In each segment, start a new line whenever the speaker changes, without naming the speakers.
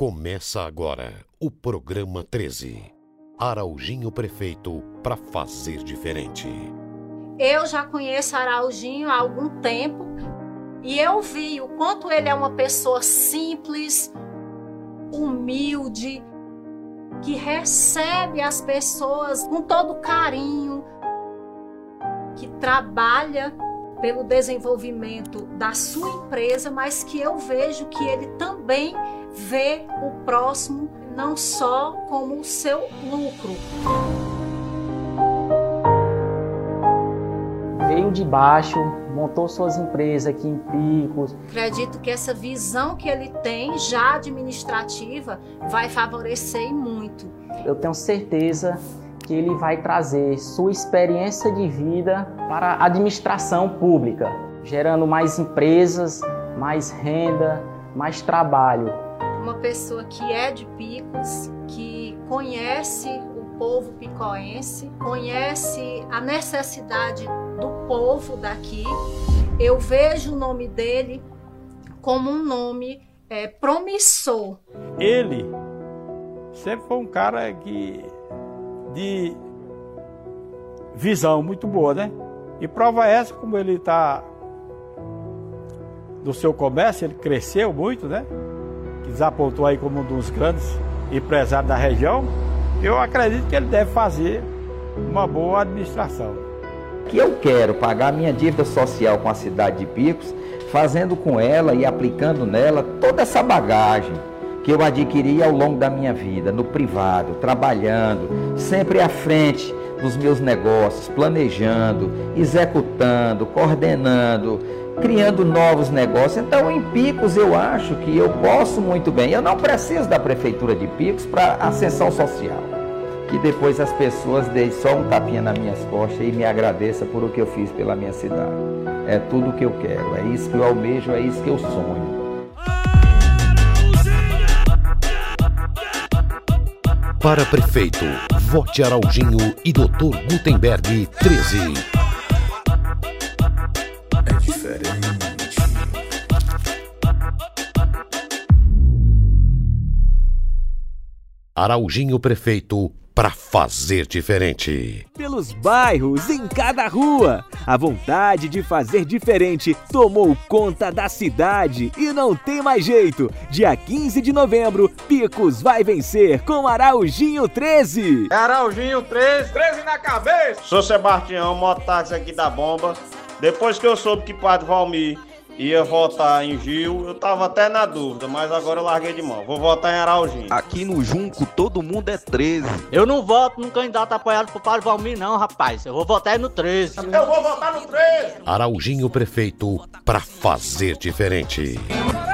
Começa agora o programa 13. Araujinho Prefeito para fazer diferente.
Eu já conheço Araujinho há algum tempo e eu vi o quanto ele é uma pessoa simples, humilde, que recebe as pessoas com todo carinho, que trabalha pelo desenvolvimento da sua empresa, mas que eu vejo que ele também vê o próximo não só como o seu lucro.
Veio de baixo, montou suas empresas aqui em Picos.
Acredito que essa visão que ele tem, já administrativa, vai favorecer muito.
Eu tenho certeza que ele vai trazer sua experiência de vida para a administração pública, gerando mais empresas, mais renda, mais trabalho
uma pessoa que é de Picos, que conhece o povo picoense, conhece a necessidade do povo daqui. Eu vejo o nome dele como um nome é, promissor.
Ele sempre foi um cara que de visão muito boa, né? E prova essa, como ele está do seu comércio, ele cresceu muito, né? que desapontou aí como um dos grandes empresários da região, eu acredito que ele deve fazer uma boa administração.
Que eu quero pagar minha dívida social com a cidade de Picos, fazendo com ela e aplicando nela toda essa bagagem que eu adquiri ao longo da minha vida, no privado, trabalhando, sempre à frente dos meus negócios, planejando, executando, coordenando, criando novos negócios. Então, em Picos, eu acho que eu posso muito bem. Eu não preciso da prefeitura de Picos para ascensão social. Que depois as pessoas deem só um tapinha nas minhas costas e me agradeça por o que eu fiz pela minha cidade. É tudo o que eu quero, é isso que eu almejo, é isso que eu sonho.
Para prefeito, vote Araujinho e Dr. Gutenberg 13. Araujinho Prefeito para fazer diferente.
Pelos bairros, em cada rua, a vontade de fazer diferente tomou conta da cidade e não tem mais jeito. Dia 15 de novembro, Picos vai vencer com Araujinho 13.
É Araujinho 13, 13 na cabeça.
Sou Sebastião, mototáxi aqui da Bomba. Depois que eu soube que Padre Valmir ia votar em Gil, eu tava até na dúvida, mas agora eu larguei de mão. Vou votar em Araujinho.
Aqui no Junco todo mundo é 13.
Eu não voto num candidato apoiado por Padre Valmir, não, rapaz. Eu vou votar no 13.
Eu vou votar no 13.
Araujinho prefeito pra fazer diferente.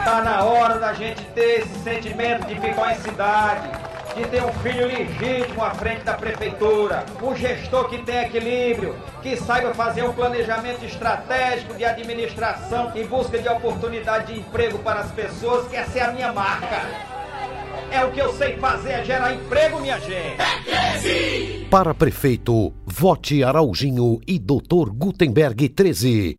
Tá na hora da gente ter esse sentimento de ficar em cidade de ter um filho legítimo à frente da prefeitura, um gestor que tenha equilíbrio, que saiba fazer um planejamento estratégico de administração em busca de oportunidade de emprego para as pessoas, que essa é a minha marca. É o que eu sei fazer, é gerar emprego, minha gente.
Para prefeito, vote Araujinho e Dr. Gutenberg 13.